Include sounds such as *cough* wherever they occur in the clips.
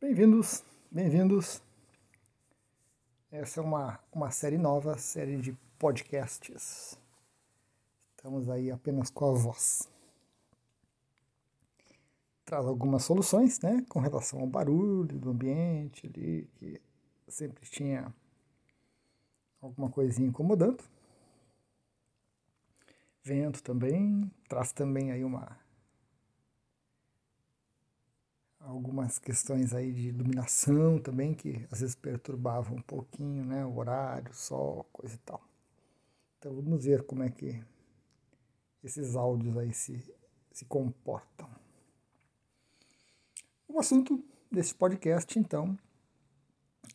Bem-vindos, bem-vindos. Essa é uma, uma série nova, série de podcasts. Estamos aí apenas com a voz. Traz algumas soluções, né, com relação ao barulho do ambiente ali, que sempre tinha alguma coisinha incomodando. Vento também, traz também aí uma algumas questões aí de iluminação também que às vezes perturbavam um pouquinho, né, o horário, sol, coisa e tal. Então vamos ver como é que esses áudios aí se, se comportam. O assunto desse podcast, então,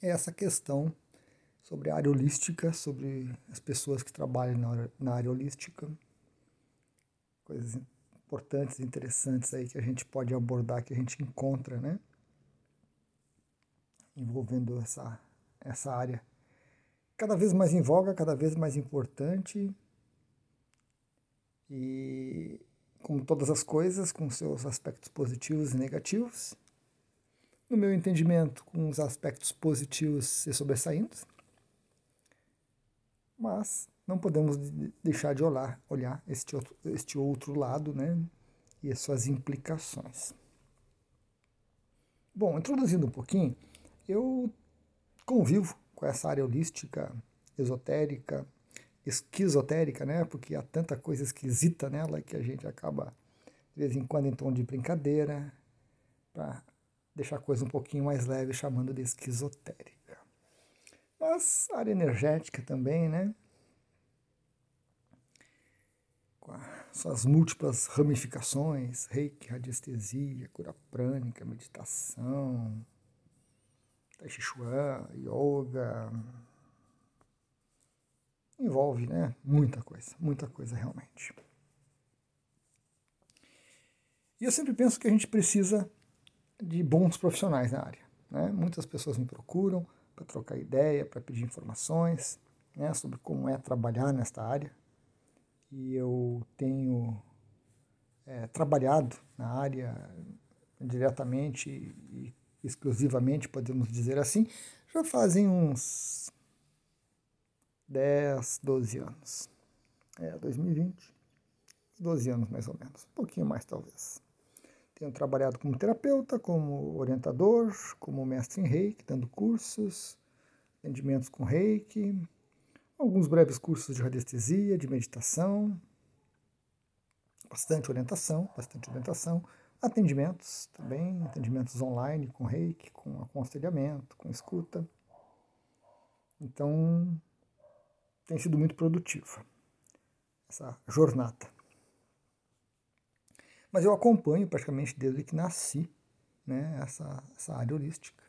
é essa questão sobre a área holística, sobre as pessoas que trabalham na área holística, coisas importantes, interessantes aí que a gente pode abordar, que a gente encontra, né? Envolvendo essa, essa área cada vez mais em voga, cada vez mais importante. E como todas as coisas, com seus aspectos positivos e negativos. No meu entendimento, com os aspectos positivos se sobressaindo. Mas não podemos deixar de olhar, olhar este, outro, este outro lado né, e as suas implicações. Bom, introduzindo um pouquinho, eu convivo com essa área holística, esotérica, esquizotérica, né, porque há tanta coisa esquisita nela que a gente acaba, de vez em quando, em tom de brincadeira, para deixar a coisa um pouquinho mais leve, chamando de esquizotérica. Mas a área energética também, né? Suas múltiplas ramificações, reiki, radiestesia, cura prânica, meditação, tai chi chuan, yoga, envolve né, muita coisa, muita coisa realmente. E eu sempre penso que a gente precisa de bons profissionais na área. Né? Muitas pessoas me procuram para trocar ideia, para pedir informações né, sobre como é trabalhar nesta área que eu tenho é, trabalhado na área diretamente e exclusivamente, podemos dizer assim, já fazem uns 10, 12 anos. É, 2020, 12 anos mais ou menos, um pouquinho mais talvez. Tenho trabalhado como terapeuta, como orientador, como mestre em reiki, dando cursos, atendimentos com reiki, alguns breves cursos de radiestesia, de meditação, bastante orientação, bastante orientação, atendimentos também, atendimentos online com reiki, com aconselhamento, com escuta. Então, tem sido muito produtiva essa jornada. Mas eu acompanho praticamente desde que nasci né, essa, essa área holística,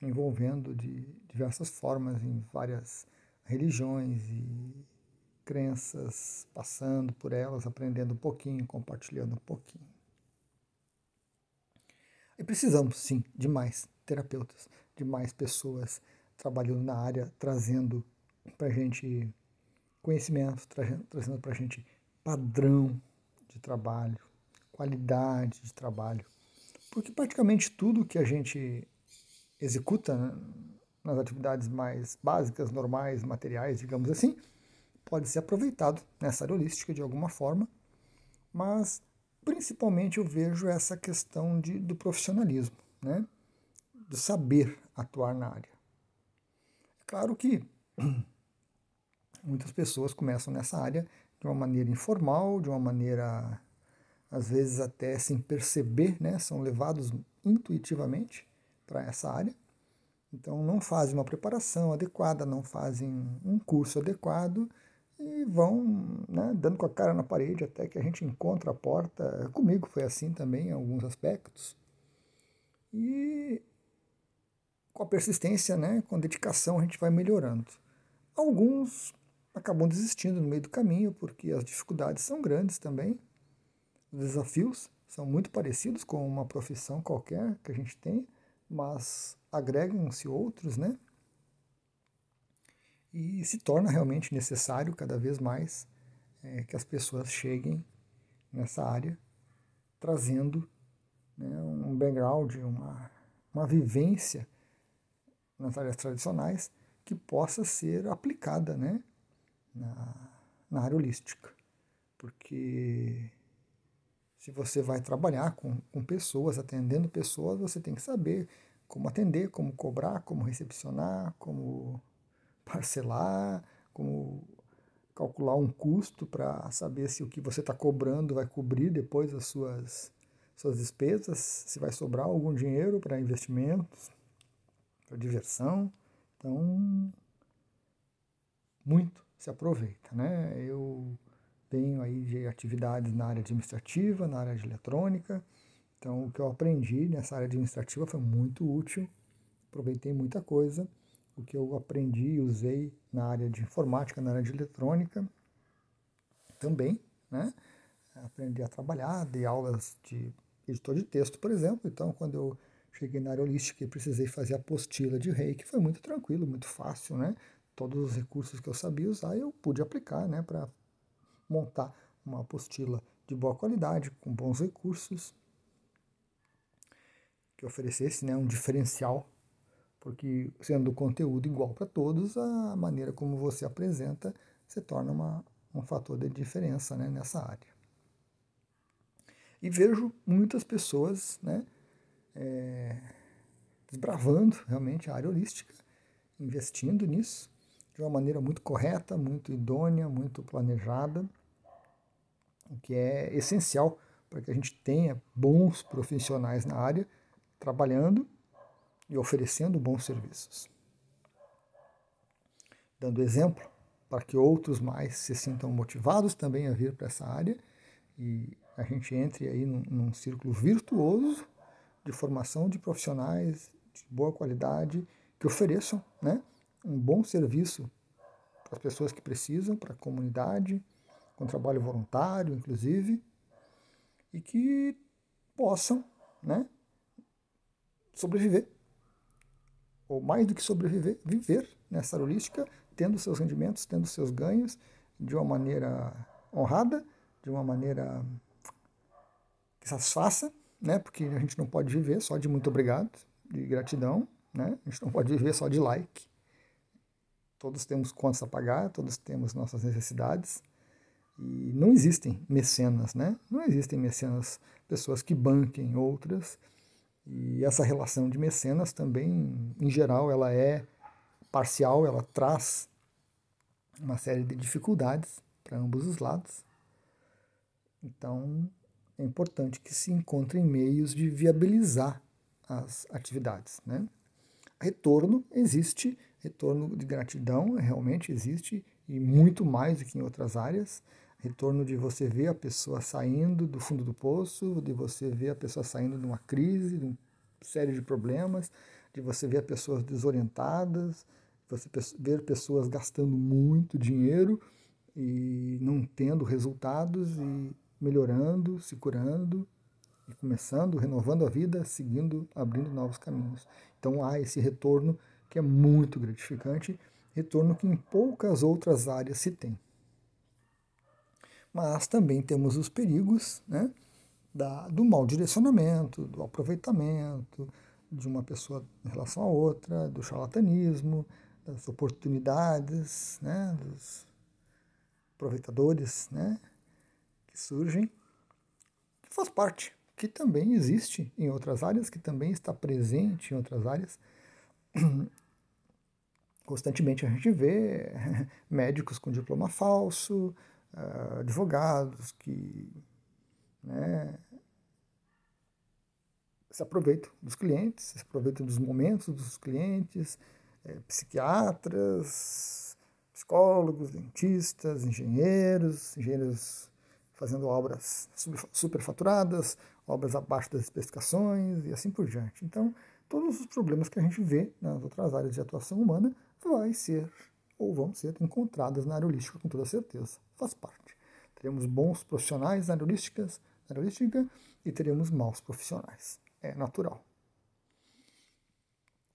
envolvendo de diversas formas em várias religiões e crenças, passando por elas, aprendendo um pouquinho, compartilhando um pouquinho. E precisamos, sim, de mais terapeutas, de mais pessoas trabalhando na área, trazendo para a gente conhecimento, trazendo para a gente padrão de trabalho, qualidade de trabalho. Porque praticamente tudo que a gente executa né, nas atividades mais básicas, normais, materiais, digamos assim, pode ser aproveitado nessa área holística de alguma forma, mas principalmente eu vejo essa questão de, do profissionalismo, né? do saber atuar na área. É claro que *clears throat* muitas pessoas começam nessa área de uma maneira informal, de uma maneira às vezes até sem perceber, né? são levados intuitivamente para essa área então não fazem uma preparação adequada, não fazem um curso adequado e vão né, dando com a cara na parede até que a gente encontra a porta. Comigo foi assim também em alguns aspectos. E com a persistência, né, com dedicação, a gente vai melhorando. Alguns acabam desistindo no meio do caminho porque as dificuldades são grandes também. Os desafios são muito parecidos com uma profissão qualquer que a gente tem, mas agregam-se outros, né? E se torna realmente necessário cada vez mais é, que as pessoas cheguem nessa área trazendo né, um background, uma, uma vivência nas áreas tradicionais que possa ser aplicada né, na, na área holística. Porque se você vai trabalhar com, com pessoas, atendendo pessoas, você tem que saber como atender, como cobrar, como recepcionar, como *laughs* parcelar, como calcular um custo para saber se o que você está cobrando vai cobrir depois as suas, suas despesas, se vai sobrar algum dinheiro para investimentos, para diversão. Então, muito se aproveita, né? Eu tenho aí de atividades na área administrativa, na área de eletrônica, então, o que eu aprendi nessa área administrativa foi muito útil, aproveitei muita coisa. O que eu aprendi e usei na área de informática, na área de eletrônica, também, né? Aprendi a trabalhar, dei aulas de editor de texto, por exemplo. Então, quando eu cheguei na área holística e precisei fazer apostila de reiki, foi muito tranquilo, muito fácil, né? Todos os recursos que eu sabia usar, eu pude aplicar, né? Para montar uma apostila de boa qualidade, com bons recursos, que oferecesse né, um diferencial, porque sendo o conteúdo igual para todos, a maneira como você apresenta se torna uma, um fator de diferença né, nessa área. E vejo muitas pessoas né, é, desbravando realmente a área holística, investindo nisso de uma maneira muito correta, muito idônea, muito planejada, o que é essencial para que a gente tenha bons profissionais na área trabalhando e oferecendo bons serviços. Dando exemplo para que outros mais se sintam motivados também a vir para essa área e a gente entre aí num, num círculo virtuoso de formação de profissionais de boa qualidade que ofereçam né, um bom serviço para as pessoas que precisam, para a comunidade, com trabalho voluntário, inclusive, e que possam né, sobreviver, ou mais do que sobreviver, viver nessa holística, tendo seus rendimentos, tendo seus ganhos de uma maneira honrada, de uma maneira que satisfaça, né? Porque a gente não pode viver só de muito obrigado, de gratidão, né? A gente não pode viver só de like. Todos temos contas a pagar, todos temos nossas necessidades. E não existem mecenas, né? Não existem mecenas, pessoas que banquem outras e essa relação de mecenas também, em geral, ela é parcial, ela traz uma série de dificuldades para ambos os lados. Então, é importante que se encontrem meios de viabilizar as atividades. Né? Retorno existe, retorno de gratidão realmente existe, e muito mais do que em outras áreas retorno de você ver a pessoa saindo do fundo do poço, de você ver a pessoa saindo de uma crise, de uma série de problemas, de você ver pessoas desorientadas, você ver pessoas gastando muito dinheiro e não tendo resultados e melhorando, se curando e começando, renovando a vida, seguindo, abrindo novos caminhos. Então há esse retorno que é muito gratificante, retorno que em poucas outras áreas se tem mas também temos os perigos né, da, do mau direcionamento, do aproveitamento de uma pessoa em relação a outra, do charlatanismo, das oportunidades, né, dos aproveitadores né, que surgem, que faz parte, que também existe em outras áreas, que também está presente em outras áreas. *clears throat* Constantemente a gente vê *laughs* médicos com diploma falso, uh, advogados que né, se aproveitam dos clientes, se aproveitam dos momentos dos clientes, é, psiquiatras, psicólogos, dentistas, engenheiros, engenheiros fazendo obras superfaturadas, obras abaixo das especificações e assim por diante. Então, todos os problemas que a gente vê nas outras áreas de atuação humana vai ser ou vão ser encontradas na área holística com toda certeza. Faz parte. Teremos bons profissionais na área holística, na área holística e teremos maus profissionais. É natural.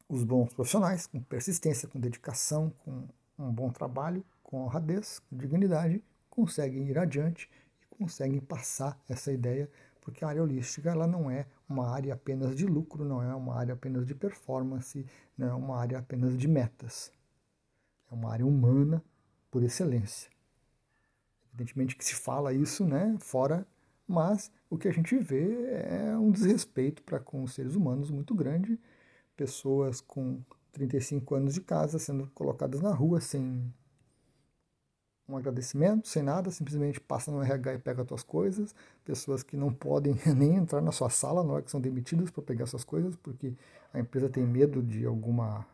Os bons profissionais, com persistência, com dedicação, com um bom trabalho, com honradez, com dignidade, conseguem ir adiante e conseguem passar essa ideia, porque a área holística ela não é uma área apenas de lucro, não é uma área apenas de performance, não é uma área apenas de metas. É uma área humana por excelência. Evidentemente que se fala isso, né, fora, mas o que a gente vê é um desrespeito para com os seres humanos muito grande, pessoas com 35 anos de casa sendo colocadas na rua sem um agradecimento, sem nada, simplesmente passa no RH e pega as tuas coisas, pessoas que não podem *laughs* nem entrar na sua sala na hora que são demitidas para pegar suas coisas, porque a empresa tem medo de alguma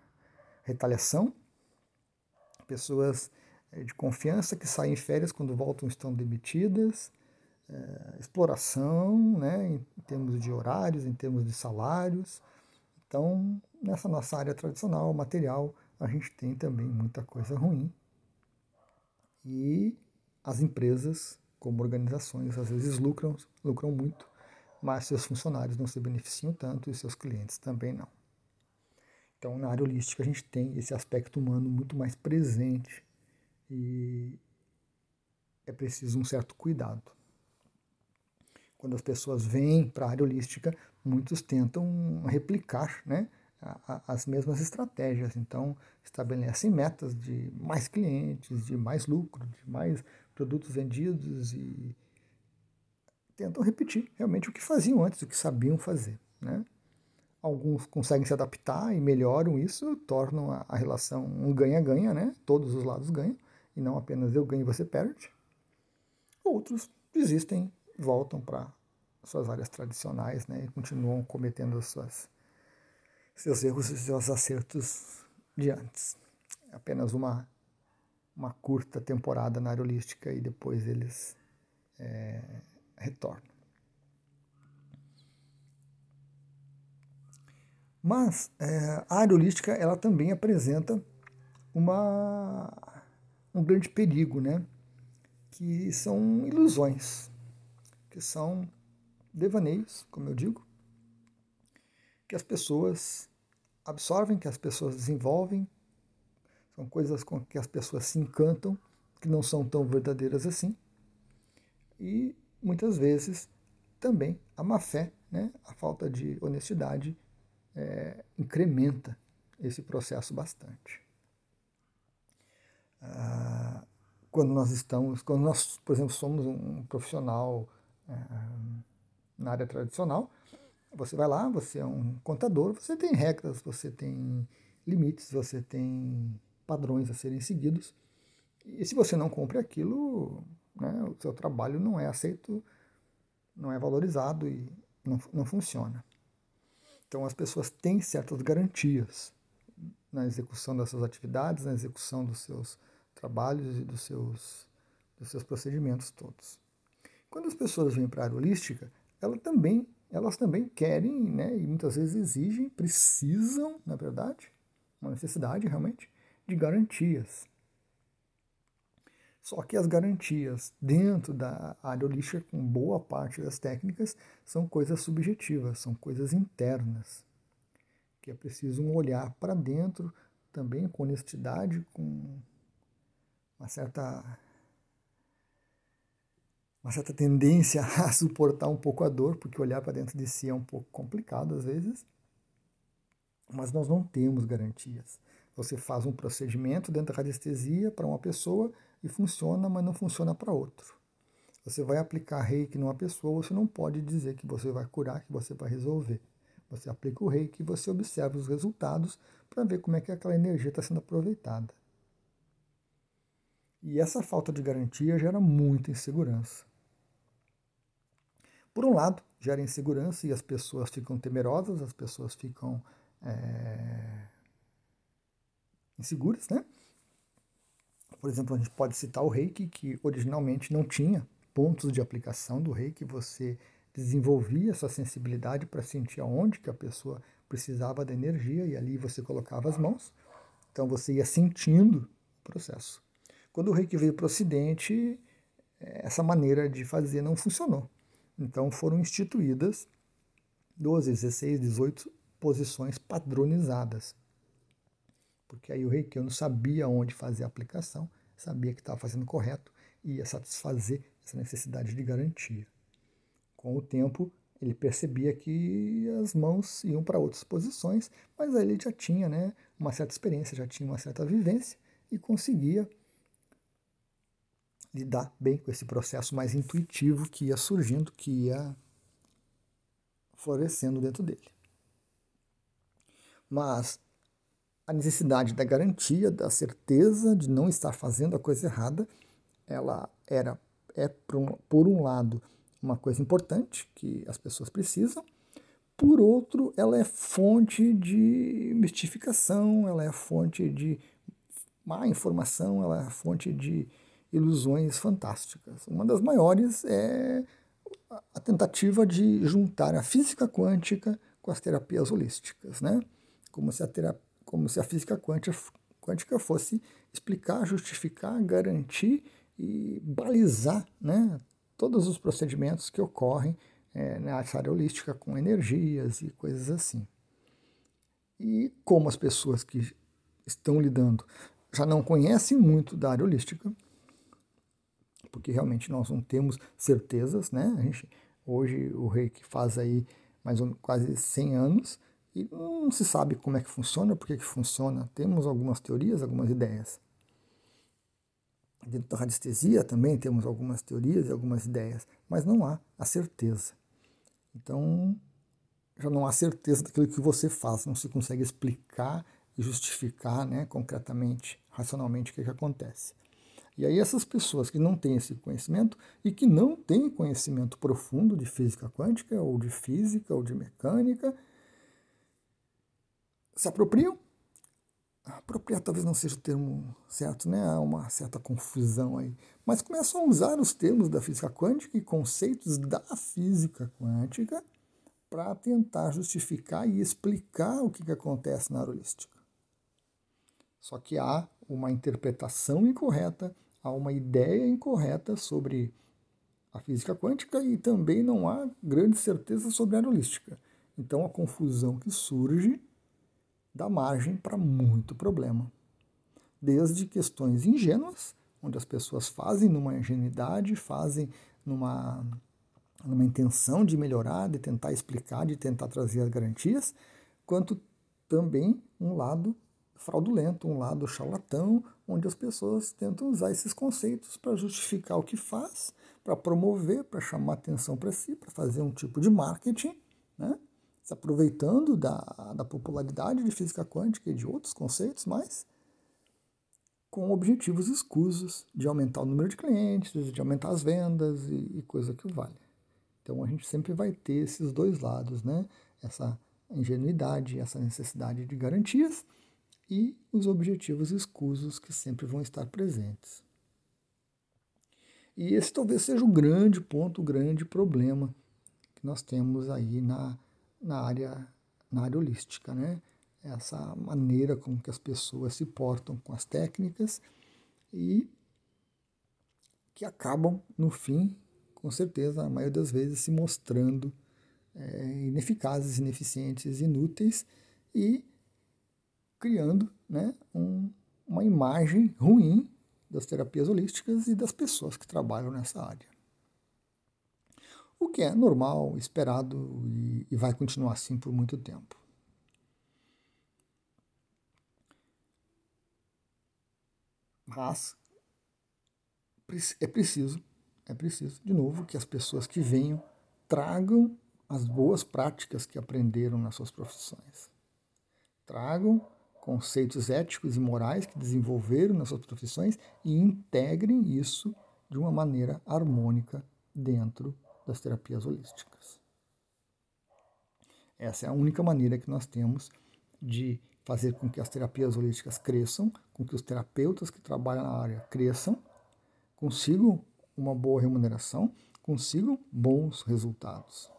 retaliação, pessoas de confiança que saem em férias quando voltam estão demitidas, é, exploração né, em termos de horários, em termos de salários. Então, nessa nossa área tradicional, material, a gente tem também muita coisa ruim. E as empresas, como organizações, às vezes lucram, lucram muito, mas seus funcionários não se beneficiam tanto e seus clientes também não. Então, na área holística, a gente tem esse aspecto humano muito mais presente e é preciso um certo cuidado. Quando as pessoas vêm para a área holística, muitos tentam replicar né, as mesmas estratégias. Então, estabelecem metas de mais clientes, de mais lucro, de mais produtos vendidos e tentam repetir realmente o que faziam antes, o que sabiam fazer. Né? Alguns conseguem se adaptar e melhoram isso, tornam a relação um ganha-ganha, né? todos os lados ganham e não apenas eu ganho e você perde. Outros desistem, voltam para suas áreas tradicionais né, e continuam cometendo suas, seus erros e seus acertos de antes. É apenas uma, uma curta temporada na área holística e depois eles é, retornam. Mas é, a área holística ela também apresenta uma um grande perigo, né? que são ilusões, que são devaneios, como eu digo, que as pessoas absorvem, que as pessoas desenvolvem, são coisas com que as pessoas se encantam, que não são tão verdadeiras assim, e muitas vezes também a má fé, né, a falta de honestidade, é, incrementa esse processo bastante. Ah, quando nós estamos, quando nós, por exemplo, somos um profissional é, na área tradicional, você vai lá, você é um contador, você tem regras, você tem limites, você tem padrões a serem seguidos. E se você não cumpre aquilo, né, o seu trabalho não é aceito, não é valorizado e não, não funciona. Então as pessoas têm certas garantias na execução dessas atividades, na execução dos seus trabalhos e dos seus, dos seus procedimentos todos. Quando as pessoas vêm para a área holística, ela também, elas também querem, né, e muitas vezes exigem, precisam, na verdade, uma necessidade realmente, de garantias. Só que as garantias dentro da área holística, com boa parte das técnicas, são coisas subjetivas, são coisas internas, que é preciso um olhar para dentro, também com honestidade, com uma certa uma certa tendência *laughs* a suportar um pouco a dor, porque olhar para dentro de si é um pouco complicado às vezes. Mas nós não temos garantias. Você faz um procedimento dentro da radiestesia para uma pessoa e funciona, mas não funciona para outro. Você vai aplicar reiki numa pessoa, você não pode dizer que você vai curar, que você vai resolver. Você aplica o reiki e você observa os resultados para ver como é que aquela energia está sendo aproveitada. E essa falta de garantia gera muita insegurança. Por um lado, gera insegurança e as pessoas ficam temerosas, as pessoas ficam é, inseguras, né? Por exemplo, a gente pode citar o reiki, que originalmente não tinha pontos de aplicação do reiki, você desenvolvia essa sensibilidade para sentir aonde que a pessoa precisava da energia e ali você colocava as mãos. Então você ia sentindo o processo. Quando o reiki veio para o ocidente, essa maneira de fazer não funcionou. Então foram instituídas 12, 16, 18 posições padronizadas. Porque aí o reikiano sabia onde fazer a aplicação, sabia que estava fazendo correto e ia satisfazer essa necessidade de garantia. Com o tempo, ele percebia que as mãos iam para outras posições, mas aí ele já tinha né, uma certa experiência, já tinha uma certa vivência e conseguia lidar bem com esse processo mais intuitivo que ia surgindo, que ia florescendo dentro dele. Mas a necessidade da garantia, da certeza de não estar fazendo a coisa errada, ela era é por um, lado uma coisa importante que as pessoas precisam, por outro, ela é fonte de mistificação, ela é fonte de má informação, ela é fonte de ilusões fantásticas. Uma das maiores é a tentativa de juntar a física quântica com as terapias holísticas, né? Como se a, terapia, como se a física quântica, quântica fosse explicar, justificar, garantir e balizar né, todos os procedimentos que ocorrem é, nessa área holística com energias e coisas assim. E como as pessoas que estão lidando já não conhecem muito da área holística, porque realmente nós não temos certezas, né? Gente, hoje o rei que faz aí mais ou menos quase 100 anos e não se sabe como é que funciona, por que, que funciona. Temos algumas teorias, algumas ideias. Dentro da radiestesia também temos algumas teorias e algumas ideias, mas não há a certeza. Então, já não há certeza daquilo que você faz, não se consegue explicar e justificar né, concretamente, racionalmente, o que, que acontece. E aí essas pessoas que não têm esse conhecimento e que não têm conhecimento profundo de física quântica, ou de física, ou de mecânica, se apropriam apropriar talvez não seja o termo certo, né? Há uma certa confusão aí. Mas começam a usar os termos da física quântica e conceitos da física quântica para tentar justificar e explicar o que, que acontece na aerolística. Só que há uma interpretação incorreta, há uma ideia incorreta sobre a física quântica e também não há grande certeza sobre a aerolística. Então a confusão que surge dá margem para muito problema. Desde questões ingênuas, onde as pessoas fazem numa ingenuidade, fazem numa, numa intenção de melhorar, de tentar explicar, de tentar trazer as garantias, quanto também um lado fraudulento, um lado charlatão, onde as pessoas tentam usar esses conceitos para justificar o que faz, para promover, para chamar atenção para si, para fazer um tipo de marketing, né? se aproveitando da, da popularidade de física quântica e de outros conceitos, mas com objetivos escusos de aumentar o número de clientes, de aumentar as vendas e, e coisa que vale. Então a gente sempre vai ter esses dois lados, né? Essa ingenuidade, essa necessidade de garantias e os objetivos escusos que sempre vão estar presentes. E esse talvez seja o grande ponto, o grande problema que nós temos aí na na área, na área holística, né? Essa maneira com que as pessoas se portam com as técnicas e que acabam, no fim, com certeza, a maioria das vezes, se mostrando é, ineficazes, ineficientes, inúteis e criando né, um, uma imagem ruim das terapias holísticas e das pessoas que trabalham nessa área o que é normal, esperado e, e vai continuar assim por muito tempo. Mas é preciso, é preciso, de novo, que as pessoas que venham tragam as boas práticas que aprenderam nas suas profissões. Tragam conceitos éticos e morais que desenvolveram nas suas profissões e integrem isso de uma maneira harmônica dentro das terapias holísticas. Essa é a única maneira que nós temos de fazer com que as terapias holísticas cresçam, com que os terapeutas que trabalham na área cresçam, consigam uma boa remuneração, consigam bons resultados.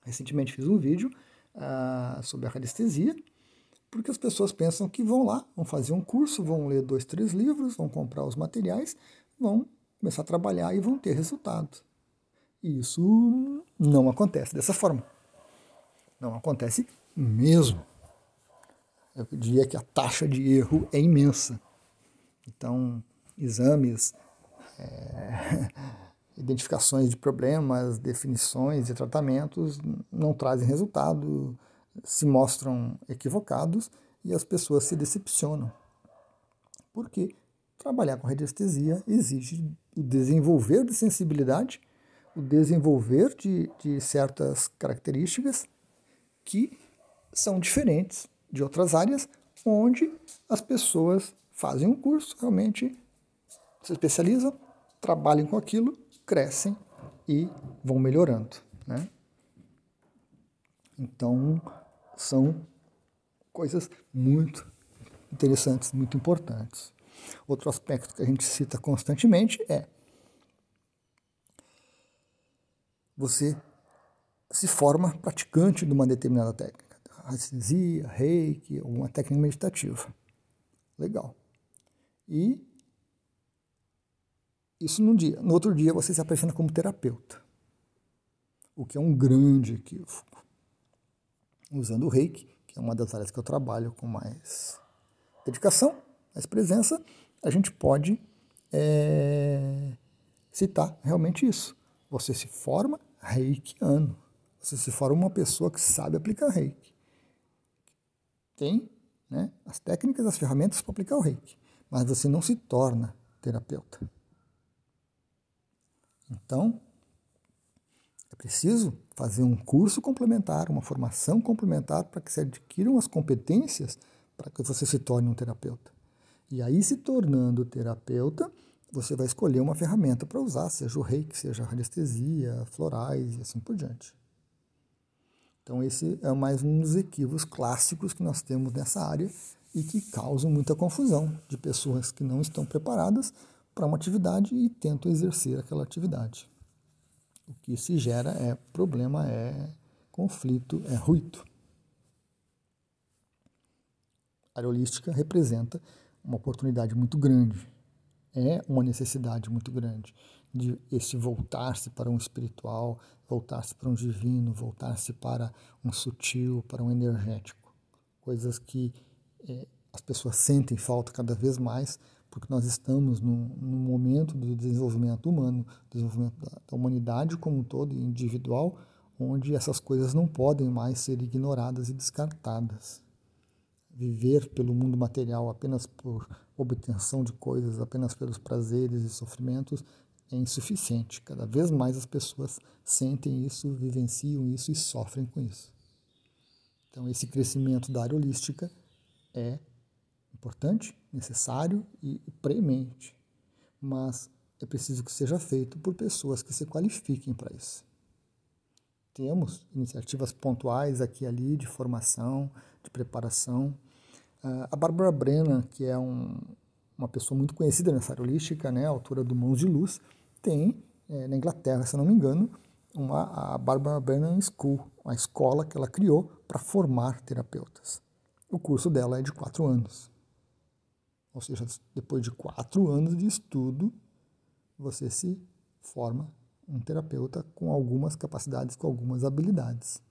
Recentemente fiz um vídeo uh, sobre a radiestesia, porque as pessoas pensam que vão lá, vão fazer um curso, vão ler dois, três livros, vão comprar os materiais, vão começar a trabalhar e vão ter resultados. E isso não acontece dessa forma. Não acontece mesmo. Eu diria que a taxa de erro é imensa. Então, exames é, *laughs* identificações de problemas, definições e tratamentos não trazem resultado, se mostram equivocados e as pessoas se decepcionam. Porque trabalhar com radiestesia exige o desenvolver de sensibilidade, o desenvolver de, de certas características que são diferentes de outras áreas onde as pessoas fazem um curso, realmente se especializam, trabalham com aquilo, crescem e vão melhorando. Né? Então, são coisas muito interessantes, muito importantes. Outro aspecto que a gente cita constantemente é você se forma praticante de uma determinada técnica, anestesia, reiki, uma técnica meditativa. Legal. E isso num dia. No outro dia você se apresenta como terapeuta, o que é um grande equívoco. Usando o reiki, que é uma das áreas que eu trabalho com mais dedicação, mais presença, a gente pode é, citar realmente isso. Você se forma reikiano. Você se forma uma pessoa que sabe aplicar reiki. Tem né, as técnicas, as ferramentas para aplicar o reiki, mas você não se torna terapeuta. Então, preciso fazer um curso complementar, uma formação complementar para que se adquiram as competências para que você se torne um terapeuta. E aí, se tornando terapeuta, você vai escolher uma ferramenta para usar, seja o reiki, seja a radiestesia, florais e assim por diante. Então, esse é mais um dos equívocos clássicos que nós temos nessa área e que causam muita confusão de pessoas que não estão preparadas para uma atividade e tentam exercer aquela atividade. O que se gera é problema, é conflito, é ruído. A área holística representa uma oportunidade muito grande, é uma necessidade muito grande de esse voltar-se para um espiritual, voltar-se para um divino, voltar-se para um sutil, para um energético. Coisas que é, as pessoas sentem falta cada vez mais, porque nós estamos num, momento do desenvolvimento humano, desenvolvimento da, da humanidade como um todo, individual, onde essas coisas não podem mais ser ignoradas e descartadas. Viver pelo mundo material apenas por obtenção de coisas, apenas pelos prazeres e sofrimentos, é insuficiente. Cada vez mais as pessoas sentem isso, vivenciam isso e sofrem com isso. Então, esse crescimento da área holística é importante, necessário e premente, mas é preciso que seja feito por pessoas que se qualifiquem para isso. Temos iniciativas pontuais aqui e ali de formação, de preparação. Uh, a Bárbara Brennan, que é um, uma pessoa muito conhecida nessa área holística, né, autora do Mãos de Luz, tem é, na Inglaterra, se não me engano, uma, a Barbara Brennan School, uma escola que ela criou para formar terapeutas. O curso dela é de quatro anos. Ou seja, depois de quatro anos de estudo, você se forma um terapeuta com algumas capacidades, com algumas habilidades.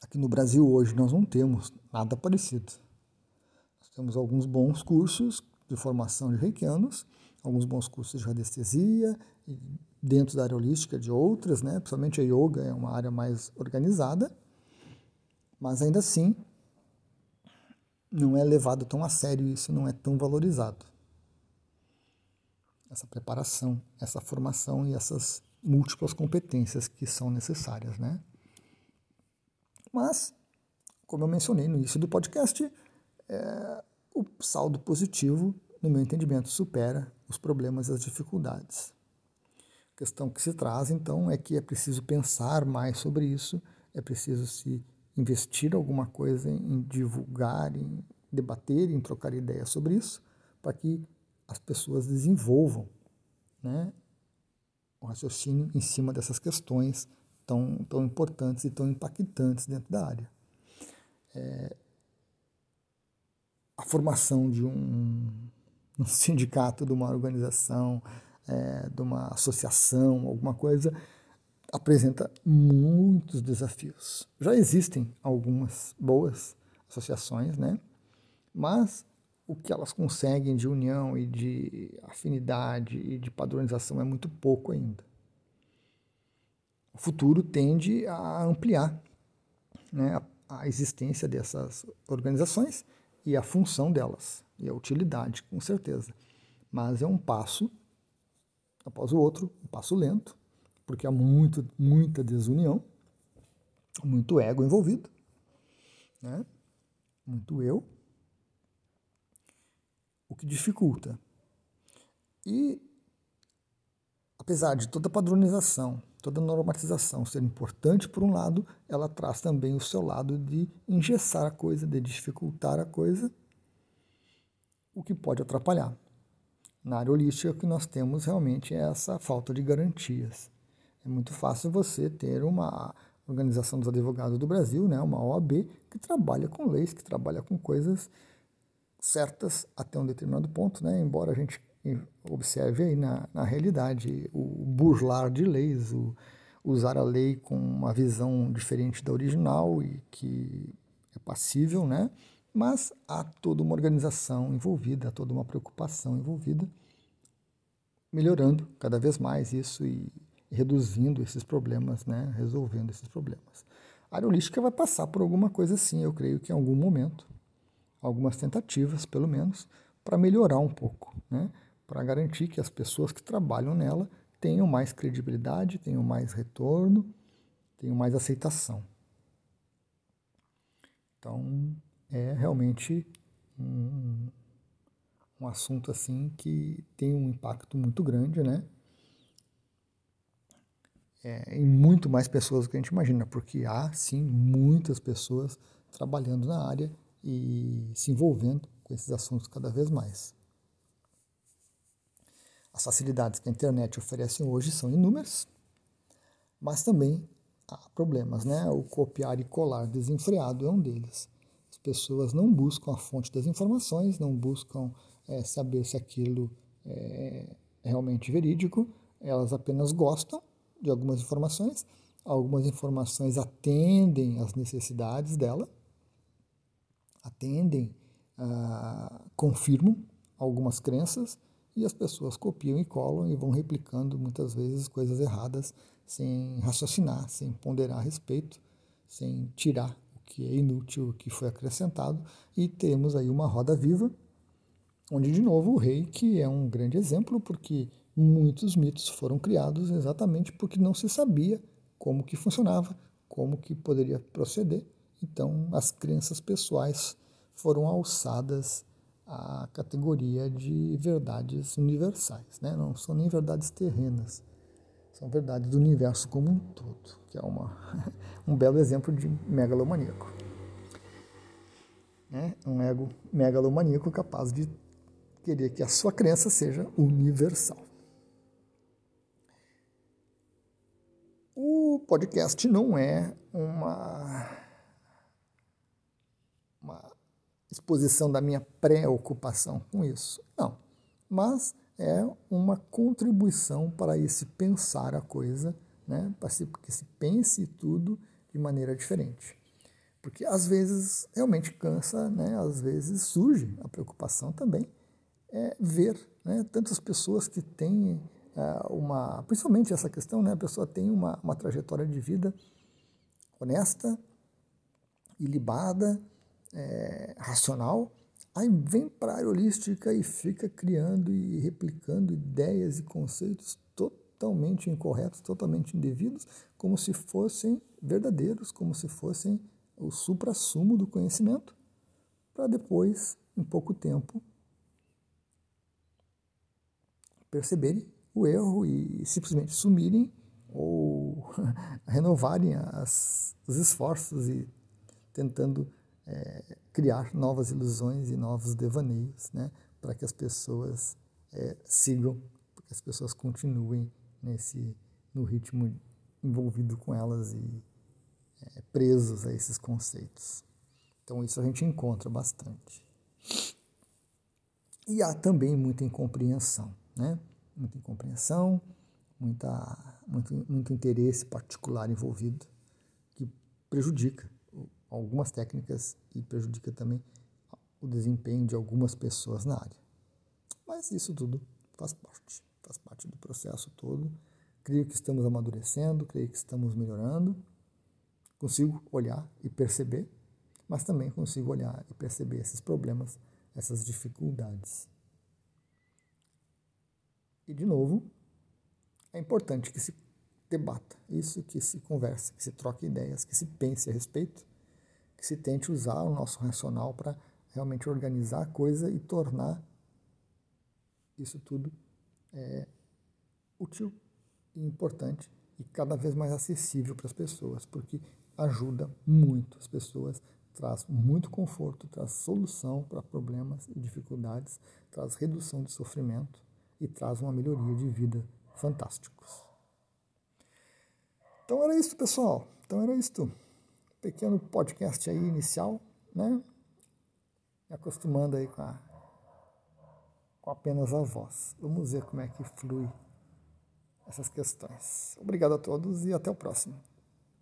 Aqui no Brasil hoje nós não temos nada parecido. Nós temos alguns bons cursos de formação de reikianos, alguns bons cursos de radiestesia, dentro da área holística de outras, né? principalmente a yoga é uma área mais organizada, mas ainda assim não é levado tão a sério isso, não é tão valorizado. Essa preparação, essa formação e essas múltiplas competências que são necessárias, né? Mas, como eu mencionei no início do podcast, é, o saldo positivo, no meu entendimento, supera os problemas e as dificuldades. A questão que se traz, então, é que é preciso pensar mais sobre isso, é preciso se investir alguma coisa em divulgar, em debater, em trocar ideias sobre isso, para que as pessoas desenvolvam né, o raciocínio em cima dessas questões tão, tão importantes e tão impactantes dentro da área. É, a formação de um, um, *laughs* sindicato, de uma organização, é, de uma associação, alguma coisa, apresenta muitos desafios. Já existem algumas boas associações, né? mas o que elas conseguem de união e de afinidade e de padronização é muito pouco ainda. O futuro tende a ampliar né, a, existência dessas organizações e a função delas, e a utilidade, com certeza. Mas é um passo após o outro, um passo lento, porque há muito, muita desunião, muito ego envolvido, né? muito eu, o que dificulta. E, apesar de toda padronização, toda normatização ser importante por um lado, ela traz também o seu lado de engessar a coisa, de dificultar a coisa, o que pode atrapalhar. Na área holística, o que nós temos realmente é essa falta de garantias. É muito fácil você ter uma Organização dos Advogados do Brasil, né, uma OAB, que trabalha com leis, que trabalha com coisas certas até um determinado ponto, né, embora a gente observe aí na, na realidade o burlar de leis, o usar a lei com uma visão diferente da original e que é passível, né? Mas há toda uma organização envolvida, há toda uma preocupação envolvida, melhorando cada vez mais isso e reduzindo esses problemas, né? Resolvendo esses problemas. A área holística vai passar por alguma coisa assim, eu creio que em algum momento, algumas tentativas, pelo menos, para melhorar um pouco, né? para garantir que as pessoas que trabalham nela tenham mais credibilidade, tenham mais retorno, tenham mais aceitação. Então, é realmente um, um assunto assim que tem um impacto muito grande, né? É, em muito mais pessoas do que a gente imagina, porque há sim muitas pessoas trabalhando na área e se envolvendo com esses assuntos cada vez mais. As facilidades que a internet oferece hoje são inúmeras, mas também há problemas, né? O copiar e colar desenfreado é um deles. As pessoas não buscam a fonte das informações, não buscam é, saber se aquilo é realmente verídico, elas apenas gostam de algumas informações, algumas informações atendem às necessidades dela, atendem, ah, confirmam algumas crenças, e as pessoas copiam e colam e vão replicando muitas vezes coisas erradas sem raciocinar, sem ponderar a respeito, sem tirar o que é inútil, o que foi acrescentado, e temos aí uma roda viva, onde de novo o rei, que é um grande exemplo, porque muitos mitos foram criados exatamente porque não se sabia como que funcionava, como que poderia proceder. Então, as crenças pessoais foram alçadas a categoria de verdades universais, né? não são nem verdades terrenas, são verdades do universo como um todo, que é uma, *laughs* um belo exemplo de megalomaníaco. Né? Um ego megalomaníaco capaz de querer que a sua crença seja universal. O podcast não é uma, uma exposição da minha preocupação com isso. Não. Mas é uma contribuição para esse pensar a coisa, né? para que se pense tudo de maneira diferente. Porque às vezes realmente cansa, né? às vezes surge a preocupação também, é ver né? tantas pessoas que têm uma. Principalmente essa questão, né? a pessoa tem uma, uma trajetória de vida honesta, ilibada, é, racional, aí vem para a área holística e fica criando e replicando ideias e conceitos totalmente incorretos, totalmente indevidos, como se fossem verdadeiros, como se fossem o supra-sumo do conhecimento, para depois, em pouco tempo, perceberem o erro e simplesmente sumirem ou *laughs* renovarem as, os esforços e tentando é, criar novas ilusões e novos devaneios, né, para que as pessoas é, sigam, para que as pessoas continuem nesse no ritmo envolvido com elas e é, presos a esses conceitos. Então isso a gente encontra bastante. E há também muita incompreensão, né? Muita incompreensão, muita, muito, muito interesse particular envolvido que prejudica algumas técnicas e prejudica também o desempenho de algumas pessoas na área. Mas isso tudo faz parte, faz parte do processo todo. Creio que estamos amadurecendo, creio que estamos melhorando. Consigo olhar e perceber, mas também consigo olhar e perceber esses problemas, essas dificuldades. E, de novo, é importante que se debata isso, que se converse, que se troque ideias, que se pense a respeito, que se tente usar o nosso racional para realmente organizar a coisa e tornar isso tudo é, útil e importante e cada vez mais acessível para as pessoas, porque ajuda muito as pessoas, traz muito conforto, traz solução para problemas e dificuldades, traz redução de sofrimento e traz uma melhoria de vida fantásticos. Então era isso, pessoal. Então era isso. Pequeno podcast aí inicial, né? Me acostumando aí com, a, com apenas a voz. Vamos ver como é que flui essas questões. Obrigado a todos e até o próximo.